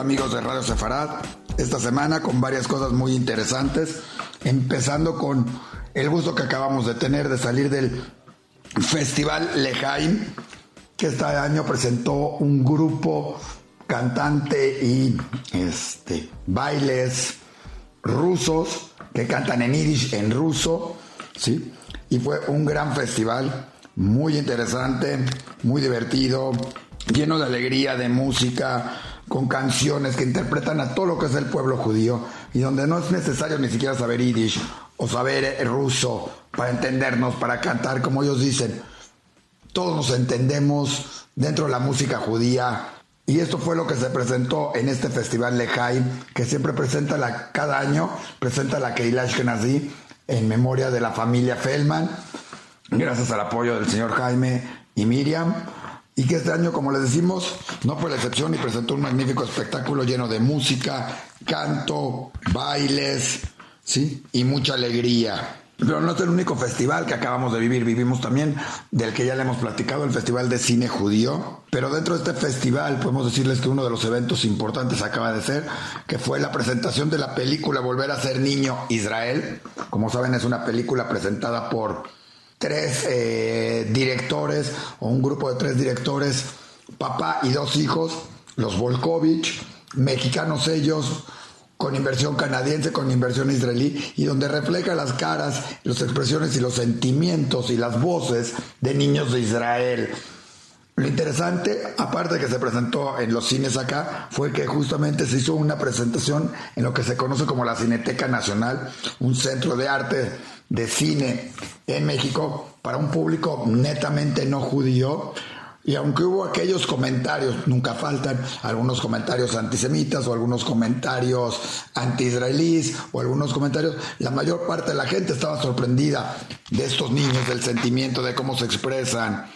amigos de Radio Sefarad? Esta semana con varias cosas muy interesantes, empezando con el gusto que acabamos de tener de salir del Festival Lejaim, que este año presentó un grupo cantante y este, bailes rusos que cantan en yiddish, en ruso, ¿sí? Y fue un gran festival, muy interesante, muy divertido, lleno de alegría, de música, con canciones que interpretan a todo lo que es el pueblo judío y donde no es necesario ni siquiera saber yiddish o saber ruso para entendernos, para cantar, como ellos dicen. Todos nos entendemos dentro de la música judía. Y esto fue lo que se presentó en este festival Lejaim, que siempre presenta la, cada año, presenta la Keilah Ashkenazi en memoria de la familia Feldman, gracias al apoyo del señor Jaime y Miriam y que este año, como les decimos, no fue la excepción y presentó un magnífico espectáculo lleno de música, canto, bailes, ¿sí? Y mucha alegría. Pero no es el único festival que acabamos de vivir, vivimos también del que ya le hemos platicado, el Festival de Cine Judío. Pero dentro de este festival podemos decirles que uno de los eventos importantes acaba de ser, que fue la presentación de la película Volver a ser niño Israel. Como saben es una película presentada por tres eh, directores o un grupo de tres directores, papá y dos hijos, los Volkovich, mexicanos ellos, con inversión canadiense, con inversión israelí, y donde refleja las caras, las expresiones y los sentimientos y las voces de niños de Israel. Lo interesante, aparte de que se presentó en los cines acá, fue que justamente se hizo una presentación en lo que se conoce como la Cineteca Nacional, un centro de arte de cine en México para un público netamente no judío. Y aunque hubo aquellos comentarios, nunca faltan algunos comentarios antisemitas o algunos comentarios anti-israelíes o algunos comentarios, la mayor parte de la gente estaba sorprendida de estos niños, del sentimiento, de cómo se expresan,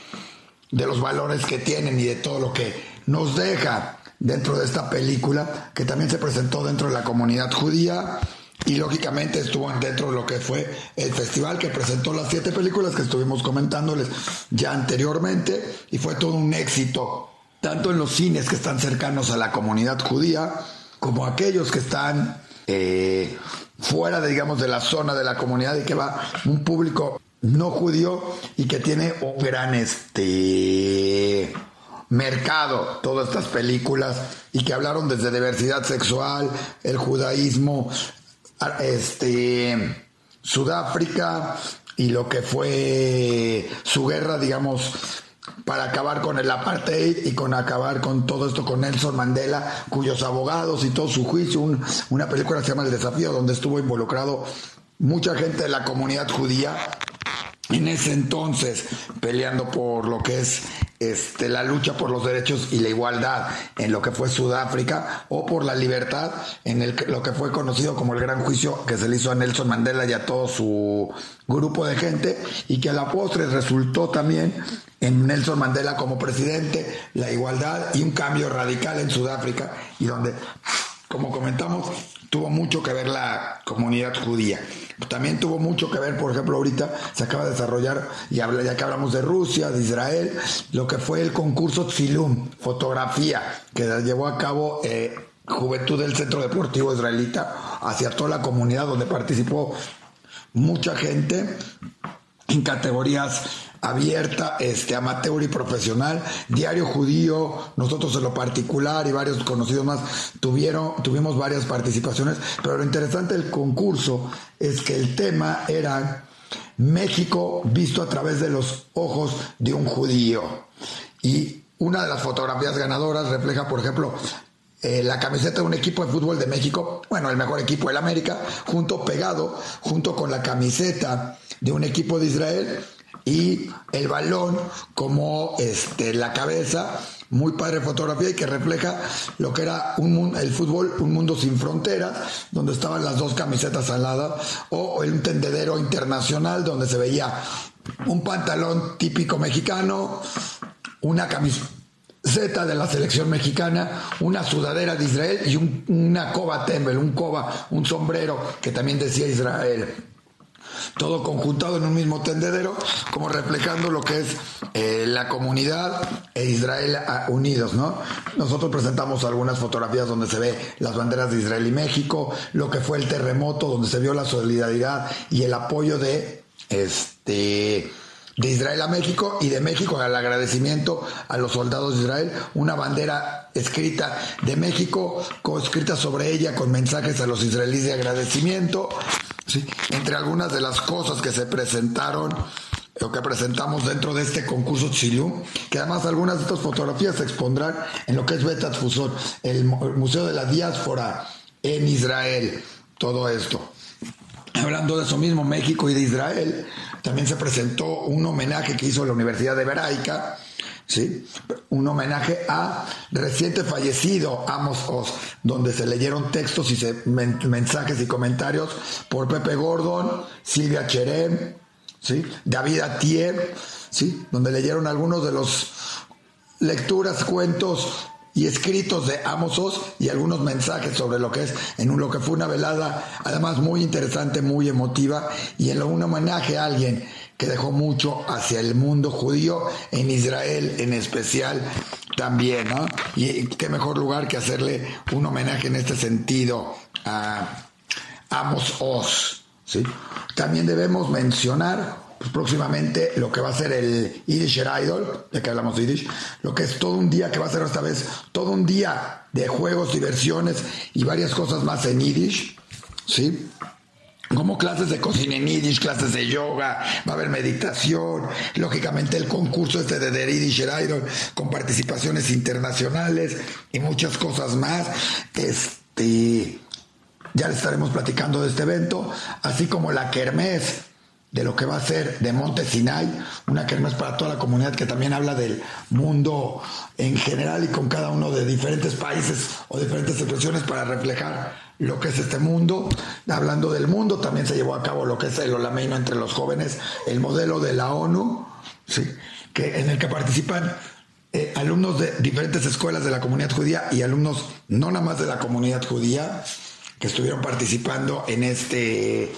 de los valores que tienen y de todo lo que nos deja dentro de esta película que también se presentó dentro de la comunidad judía y lógicamente estuvo dentro de lo que fue el festival que presentó las siete películas que estuvimos comentándoles ya anteriormente y fue todo un éxito, tanto en los cines que están cercanos a la comunidad judía como aquellos que están eh, fuera, de, digamos, de la zona de la comunidad y que va un público no judío y que tiene un gran este mercado todas estas películas y que hablaron desde diversidad sexual, el judaísmo, este, Sudáfrica y lo que fue su guerra, digamos, para acabar con el apartheid y con acabar con todo esto con Nelson Mandela, cuyos abogados y todo su juicio, una película se llama El Desafío, donde estuvo involucrado mucha gente de la comunidad judía en ese entonces peleando por lo que es este, la lucha por los derechos y la igualdad en lo que fue Sudáfrica o por la libertad en el, lo que fue conocido como el gran juicio que se le hizo a Nelson Mandela y a todo su grupo de gente y que a la postre resultó también en Nelson Mandela como presidente, la igualdad y un cambio radical en Sudáfrica y donde, como comentamos, tuvo mucho que ver la comunidad judía. También tuvo mucho que ver, por ejemplo, ahorita se acaba de desarrollar, y ya que hablamos de Rusia, de Israel, lo que fue el concurso Tzilum, fotografía, que llevó a cabo eh, Juventud del Centro Deportivo Israelita hacia toda la comunidad donde participó mucha gente en categorías abierta, este, amateur y profesional, Diario Judío, nosotros en lo particular y varios conocidos más tuvieron, tuvimos varias participaciones, pero lo interesante del concurso es que el tema era México visto a través de los ojos de un judío. Y una de las fotografías ganadoras refleja, por ejemplo, eh, la camiseta de un equipo de fútbol de México, bueno, el mejor equipo del América, junto pegado, junto con la camiseta de un equipo de Israel y el balón como este, la cabeza, muy padre fotografía y que refleja lo que era un, el fútbol, un mundo sin fronteras, donde estaban las dos camisetas al lado, o el tendedero internacional donde se veía un pantalón típico mexicano, una camiseta de la selección mexicana, una sudadera de Israel y una coba tembel, un coba, un sombrero que también decía Israel. todo conjuntado en un mismo tendedero, como reflejando lo que es eh, la comunidad e Israel unidos, ¿no? Nosotros presentamos algunas fotografías donde se ve las banderas de Israel y México, lo que fue el terremoto, donde se vio la solidaridad y el apoyo de este de Israel a México y de México al agradecimiento a los soldados de Israel, una bandera escrita de México, escrita sobre ella con mensajes a los israelíes de agradecimiento, entre algunas de las cosas que se presentaron o que presentamos dentro de este concurso Chilú, que además algunas de estas fotografías se expondrán en lo que es Betat Fusor, el Museo de la Diáspora en Israel, todo esto. Hablando de eso mismo, México y de Israel, también se presentó un homenaje que hizo la Universidad de Hebraica, ¿sí? un homenaje a reciente fallecido Amos Oz, donde se leyeron textos y mensajes y comentarios por Pepe Gordon, Silvia Cherem, ¿sí? David Atier, ¿sí? donde leyeron algunos de los lecturas, cuentos y escritos de Amos Oz y algunos mensajes sobre lo que es en lo que fue una velada además muy interesante, muy emotiva y en un homenaje a alguien que dejó mucho hacia el mundo judío en Israel en especial también, ¿no? Y qué mejor lugar que hacerle un homenaje en este sentido a Amos Oz, ¿sí? También debemos mencionar pues, próximamente lo que va a ser el Yiddish Idol, de que hablamos de Yiddish, lo que es todo un día, que va a ser esta vez todo un día de juegos, diversiones y varias cosas más en Yiddish, ¿sí? Como clases de cocina en Yiddish, clases de yoga, va a haber meditación, lógicamente el concurso este de The Yiddish Idol con participaciones internacionales y muchas cosas más. Este, ya les estaremos platicando de este evento, así como la Kermés de lo que va a ser de Monte Sinai, una kermés para toda la comunidad que también habla del mundo en general y con cada uno de diferentes países o diferentes expresiones para reflejar lo que es este mundo. Hablando del mundo, también se llevó a cabo lo que es el Olameino entre los jóvenes, el modelo de la ONU, ¿sí? que, en el que participan eh, alumnos de diferentes escuelas de la comunidad judía y alumnos no nada más de la comunidad judía que estuvieron participando en este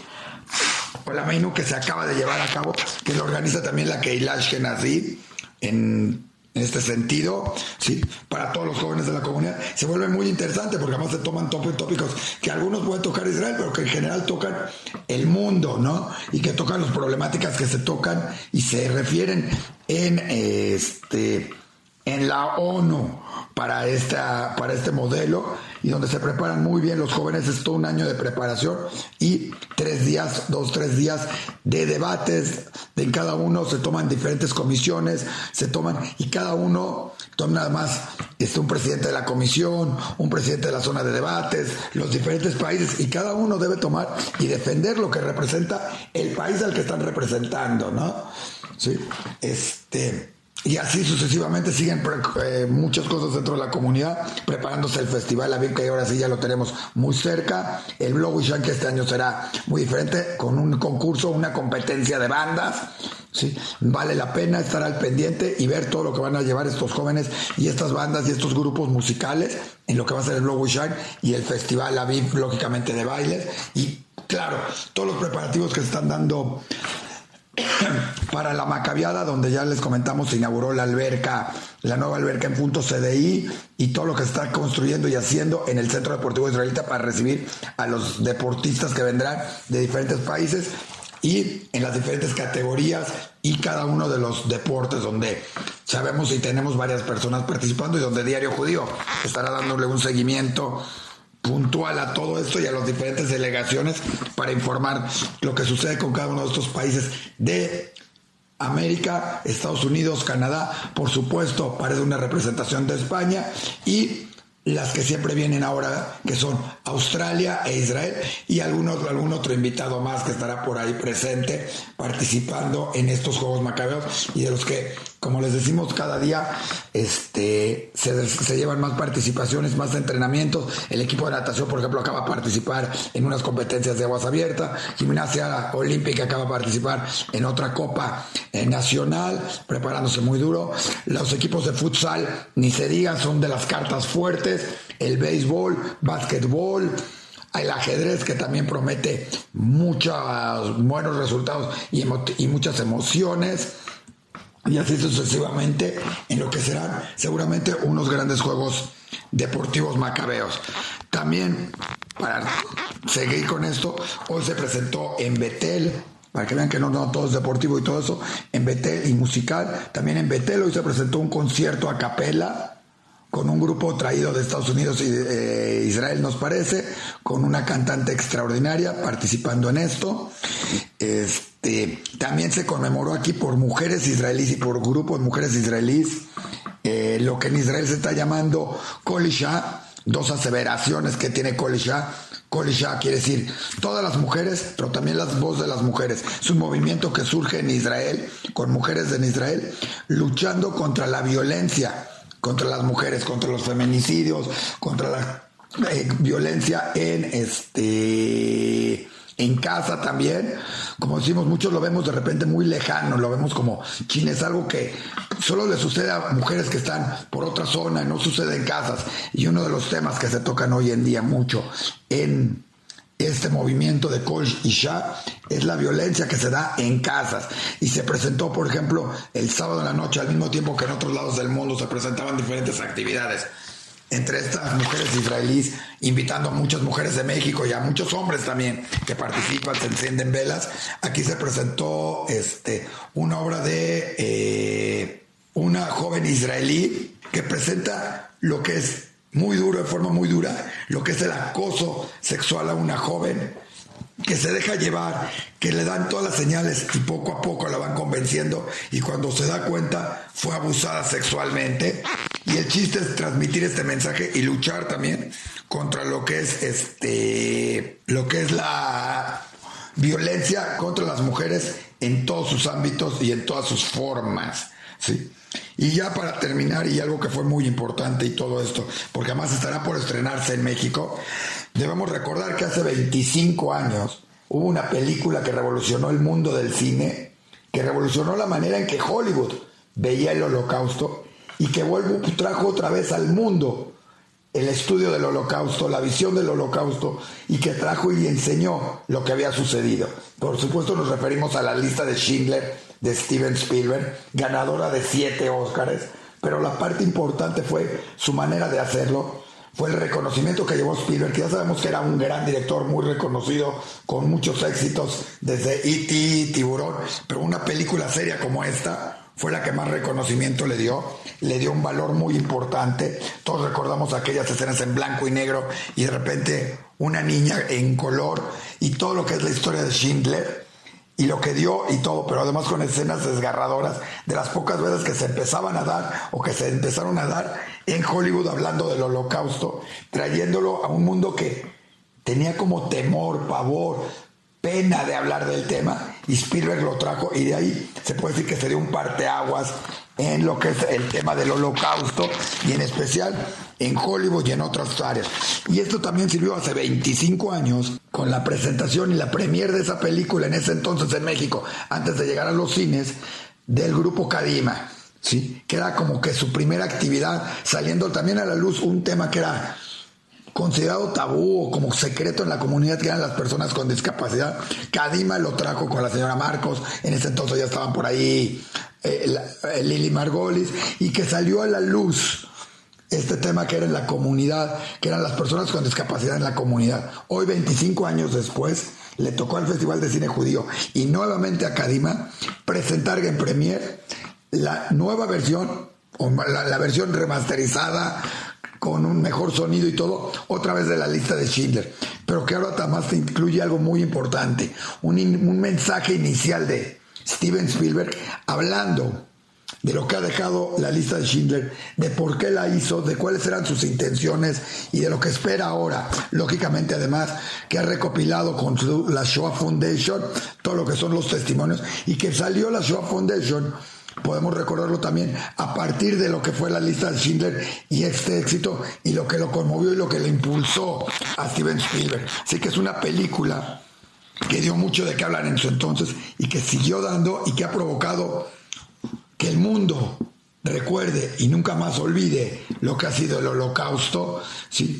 la menú que se acaba de llevar a cabo, que lo organiza también la Keilash Genazi en, en este sentido, ¿sí? para todos los jóvenes de la comunidad. Se vuelve muy interesante porque además se toman tópicos que algunos pueden tocar Israel, pero que en general tocan el mundo, ¿no? Y que tocan las problemáticas que se tocan y se refieren en este en la ONU para, esta, para este modelo y donde se preparan muy bien los jóvenes. Es todo un año de preparación y tres días, dos, tres días de debates. En cada uno se toman diferentes comisiones, se toman y cada uno toma nada más este, un presidente de la comisión, un presidente de la zona de debates, los diferentes países y cada uno debe tomar y defender lo que representa el país al que están representando, ¿no? Sí, este y así sucesivamente siguen eh, muchas cosas dentro de la comunidad, preparándose el festival La que ahora sí ya lo tenemos muy cerca. El Blog que este año será muy diferente, con un concurso, una competencia de bandas. ¿sí? Vale la pena estar al pendiente y ver todo lo que van a llevar estos jóvenes y estas bandas y estos grupos musicales en lo que va a ser el Blog y el festival La lógicamente de bailes. Y claro, todos los preparativos que se están dando para la Macabiada, donde ya les comentamos, se inauguró la alberca, la nueva alberca en punto CDI y todo lo que está construyendo y haciendo en el Centro Deportivo Israelita para recibir a los deportistas que vendrán de diferentes países y en las diferentes categorías y cada uno de los deportes donde sabemos y tenemos varias personas participando y donde Diario Judío estará dándole un seguimiento puntual a todo esto y a las diferentes delegaciones para informar lo que sucede con cada uno de estos países de América, Estados Unidos, Canadá, por supuesto, parece una representación de España y las que siempre vienen ahora, que son Australia e Israel, y algún algún otro invitado más que estará por ahí presente participando en estos Juegos Macabeos y de los que, como les decimos cada día, este, se, se, llevan más participaciones, más entrenamientos. El equipo de natación, por ejemplo, acaba de participar en unas competencias de aguas abiertas, gimnasia olímpica acaba de participar en otra copa eh, nacional, preparándose muy duro. Los equipos de futsal, ni se diga, son de las cartas fuertes el béisbol, básquetbol, el ajedrez que también promete muchos buenos resultados y muchas emociones y así sucesivamente en lo que serán seguramente unos grandes juegos deportivos macabeos. También, para seguir con esto, hoy se presentó en Betel, para que vean que no, no todo es deportivo y todo eso, en Betel y musical. También en Betel hoy se presentó un concierto a capela con un grupo traído de Estados Unidos y de, eh, Israel, nos parece, con una cantante extraordinaria participando en esto. Este, también se conmemoró aquí por mujeres israelíes y por grupos de mujeres israelíes, eh, lo que en Israel se está llamando Kolisha, dos aseveraciones que tiene Kolisha. Kolisha quiere decir todas las mujeres, pero también las voces de las mujeres. Es un movimiento que surge en Israel, con mujeres en Israel, luchando contra la violencia contra las mujeres, contra los feminicidios, contra la eh, violencia en este en casa también. Como decimos, muchos lo vemos de repente muy lejano, lo vemos como China es algo que solo le sucede a mujeres que están por otra zona, no sucede en casas. Y uno de los temas que se tocan hoy en día mucho en este movimiento de Kol Isha es la violencia que se da en casas y se presentó, por ejemplo, el sábado en la noche al mismo tiempo que en otros lados del mundo se presentaban diferentes actividades entre estas mujeres israelíes, invitando a muchas mujeres de México y a muchos hombres también que participan, se encienden velas. Aquí se presentó este, una obra de eh, una joven israelí que presenta lo que es muy duro, de forma muy dura, lo que es el acoso sexual a una joven que se deja llevar, que le dan todas las señales y poco a poco la van convenciendo y cuando se da cuenta fue abusada sexualmente. Y el chiste es transmitir este mensaje y luchar también contra lo que es este lo que es la violencia contra las mujeres en todos sus ámbitos y en todas sus formas. ¿sí? Y ya para terminar, y algo que fue muy importante y todo esto, porque además estará por estrenarse en México, debemos recordar que hace 25 años hubo una película que revolucionó el mundo del cine, que revolucionó la manera en que Hollywood veía el holocausto y que vuelvo, trajo otra vez al mundo el estudio del holocausto, la visión del holocausto y que trajo y enseñó lo que había sucedido. Por supuesto nos referimos a la lista de Schindler, de Steven Spielberg, ganadora de siete Óscares, pero la parte importante fue su manera de hacerlo, fue el reconocimiento que llevó Spielberg, que ya sabemos que era un gran director muy reconocido, con muchos éxitos, desde E.T., Tiburón, pero una película seria como esta fue la que más reconocimiento le dio, le dio un valor muy importante. Todos recordamos aquellas escenas en blanco y negro y de repente una niña en color y todo lo que es la historia de Schindler y lo que dio y todo, pero además con escenas desgarradoras de las pocas veces que se empezaban a dar o que se empezaron a dar en Hollywood hablando del holocausto, trayéndolo a un mundo que tenía como temor, pavor, pena de hablar del tema y Spielberg lo trajo y de ahí se puede decir que sería un parteaguas en lo que es el tema del holocausto y en especial en Hollywood y en otras áreas. Y esto también sirvió hace 25 años con la presentación y la premier de esa película en ese entonces en México, antes de llegar a los cines, del grupo Kadima, ¿sí? que era como que su primera actividad, saliendo también a la luz un tema que era considerado tabú o como secreto en la comunidad que eran las personas con discapacidad. Kadima lo trajo con la señora Marcos, en ese entonces ya estaban por ahí eh, eh, Lili Margolis, y que salió a la luz este tema que era en la comunidad, que eran las personas con discapacidad en la comunidad. Hoy, 25 años después, le tocó al Festival de Cine Judío y nuevamente a Kadima presentar en premier la nueva versión, o la, versión remasterizada con un mejor sonido y todo, otra vez de la lista de Schindler. Pero que ahora además te incluye algo muy importante, un, un mensaje inicial de Steven Spielberg hablando de lo que ha dejado la lista de Schindler, de por qué la hizo, de cuáles eran sus intenciones y de lo que espera ahora. Lógicamente, además, que ha recopilado con la Shoah Foundation todo lo que son los testimonios y que salió la Shoah Foundation podemos recordarlo también a partir de lo que fue la lista de Schindler y este éxito y lo que lo conmovió y lo que le impulsó a Steven Spielberg. Así que es una película que dio mucho de qué hablar en su entonces y que siguió dando y que ha provocado que el mundo recuerde y nunca más olvide lo que ha sido el holocausto,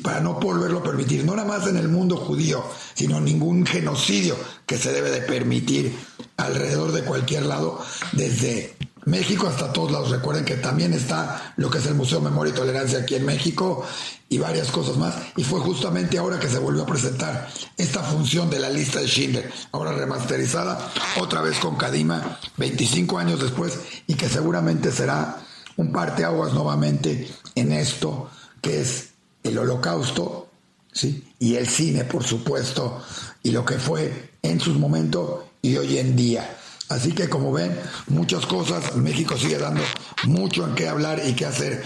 para no volverlo a permitir, no nada más en el mundo judío, sino ningún genocidio que se debe de permitir alrededor de cualquier lado, desde México hasta todos lados. Recuerden que también está lo que es el Museo Memoria y Tolerancia aquí en México y varias cosas más. Y fue justamente ahora que se volvió a presentar esta función de la lista de Schindler, ahora remasterizada, otra vez con Kadima, 25 años después, y que seguramente será un parteaguas nuevamente en esto que es el holocausto, ¿sí? Y el cine, por supuesto, y lo que fue en sus momentos y hoy en día. Así que como ven, muchas cosas, México sigue dando mucho en qué hablar y qué hacer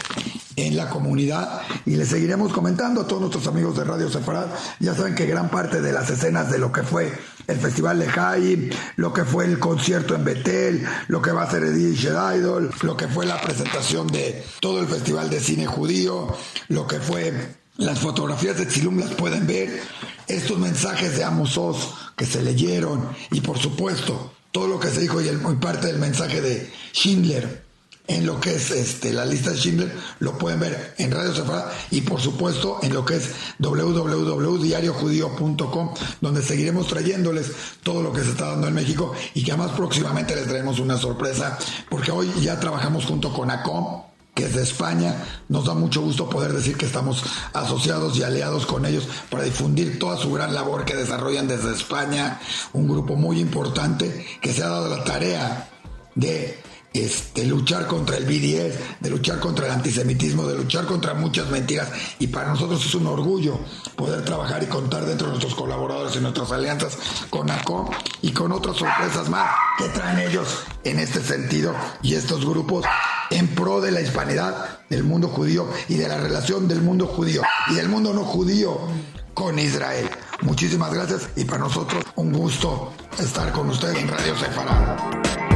en la comunidad. Y le seguiremos comentando a todos nuestros amigos de Radio Separad. Ya saben que gran parte de las escenas de lo que fue el Festival de Jaim, lo que fue el concierto en Betel, lo que va a ser Edith Idol, lo que fue la presentación de todo el Festival de Cine Judío, lo que fue las fotografías de Tzilum las pueden ver, estos mensajes de Amos Oz que se leyeron y por supuesto todo lo que se dijo y, parte del mensaje de Schindler en lo que es este, la lista de Schindler, lo pueden ver en Radio Sefarad y por supuesto en lo que es www.diariojudío.com, donde seguiremos trayéndoles todo lo que se está dando en México y que además próximamente les traemos una sorpresa, porque hoy ya trabajamos junto con ACOM, que es de España. Nos da mucho gusto poder decir que estamos asociados y aliados con ellos para difundir toda su gran labor que desarrollan desde España. Un grupo muy importante que se ha dado la tarea de este, luchar contra el BDS, de luchar contra el antisemitismo, de luchar contra muchas mentiras. Y para nosotros es un orgullo poder trabajar y contar dentro de nuestros colaboradores y nuestras alianzas con ACO y con otras sorpresas más que traen ellos en este sentido y estos grupos en pro de la hispanidad del mundo judío y de la relación del mundo judío y del mundo no judío con Israel. Muchísimas gracias y para nosotros un gusto estar con ustedes en Radio Sefarad.